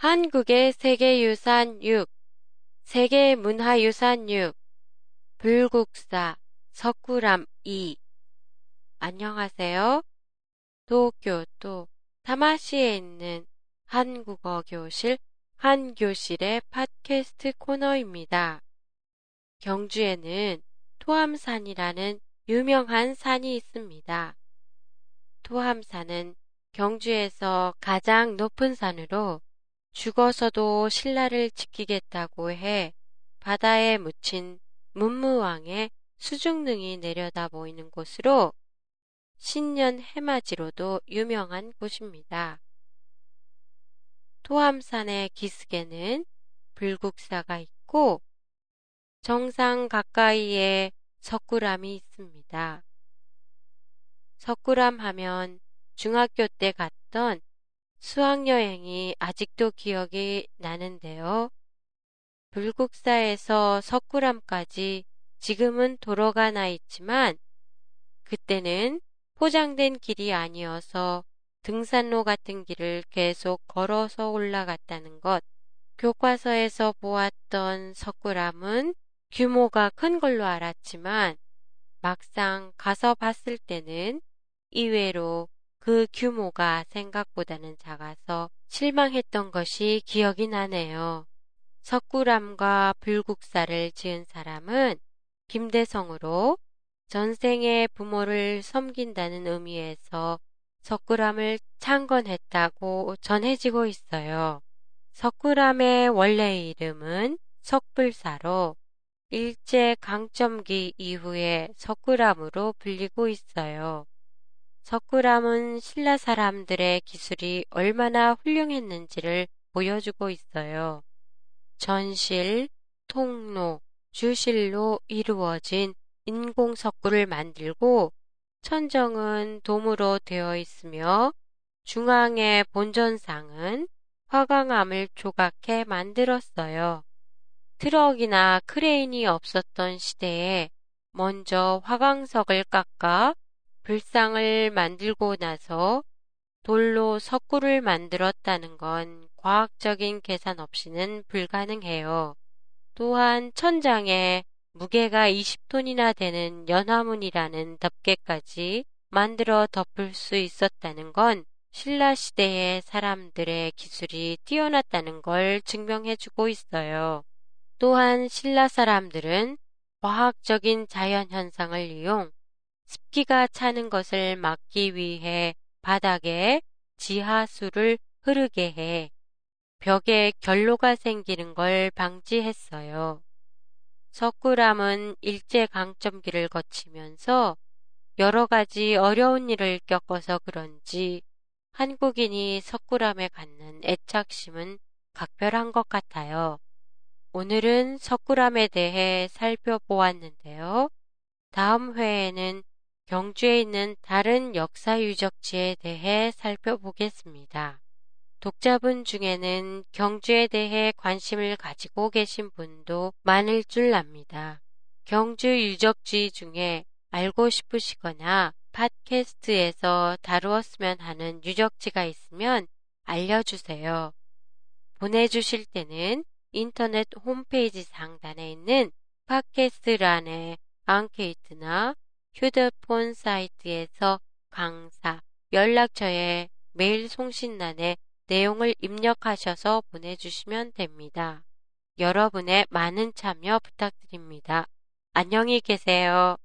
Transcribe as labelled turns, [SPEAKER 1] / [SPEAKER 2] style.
[SPEAKER 1] 한국의 세계유산 6, 세계문화유산 6, 불국사, 석굴암 2. 안녕하세요. 도쿄도 다마시에 있는 한국어 교실 한 교실의 팟캐스트 코너입니다. 경주에는 토암산이라는 유명한 산이 있습니다. 토암산은 경주에서 가장 높은 산으로 죽어서도 신라를 지키겠다고 해 바다에 묻힌 문무왕의 수중능이 내려다 보이는 곳으로 신년 해맞이로도 유명한 곳입니다. 토암산의 기슭에는 불국사가 있고 정상 가까이에 석굴암이 있습니다. 석굴암 하면 중학교 때 갔던 수학여행이 아직도 기억이 나는데요. 불국사에서 석굴암까지 지금은 도로가 나 있지만 그때는 포장된 길이 아니어서 등산로 같은 길을 계속 걸어서 올라갔다는 것. 교과서에서 보았던 석굴암은 규모가 큰 걸로 알았지만 막상 가서 봤을 때는 이외로 그 규모가 생각보다는 작아서 실망했던 것이 기억이 나네요. 석굴암과 불국사를 지은 사람은 김대성으로 전생의 부모를 섬긴다는 의미에서 석굴암을 창건했다고 전해지고 있어요. 석굴암의 원래 이름은 석불사로 일제 강점기 이후에 석굴암으로 불리고 있어요. 석굴암은 신라 사람들의 기술이 얼마나 훌륭했는지를 보여주고 있어요. 전실, 통로, 주실로 이루어진 인공 석굴을 만들고 천정은 도무로 되어 있으며 중앙의 본전상은 화강암을 조각해 만들었어요. 트럭이나 크레인이 없었던 시대에 먼저 화강석을 깎아 불상을 만들고 나서 돌로 석굴을 만들었다는 건 과학적인 계산 없이는 불가능해요. 또한 천장에 무게가 20톤이나 되는 연화문이라는 덮개까지 만들어 덮을 수 있었다는 건 신라 시대의 사람들의 기술이 뛰어났다는 걸 증명해주고 있어요. 또한 신라 사람들은 과학적인 자연 현상을 이용 습기가 차는 것을 막기 위해 바닥에 지하수를 흐르게 해 벽에 결로가 생기는 걸 방지했어요. 석굴암은 일제강점기를 거치면서 여러 가지 어려운 일을 겪어서 그런지 한국인이 석굴암에 갖는 애착심은 각별한 것 같아요. 오늘은 석굴암에 대해 살펴보았는데요. 다음 회에는 경주에 있는 다른 역사 유적지에 대해 살펴보겠습니다. 독자분 중에는 경주에 대해 관심을 가지고 계신 분도 많을 줄 압니다. 경주 유적지 중에 알고 싶으시거나 팟캐스트에서 다루었으면 하는 유적지가 있으면 알려주세요. 보내주실 때는 인터넷 홈페이지 상단에 있는 팟캐스트란에 앙케이트나 휴대폰 사이트에서 강사, 연락처에 메일 송신란에 내용을 입력하셔서 보내주시면 됩니다. 여러분의 많은 참여 부탁드립니다. 안녕히 계세요.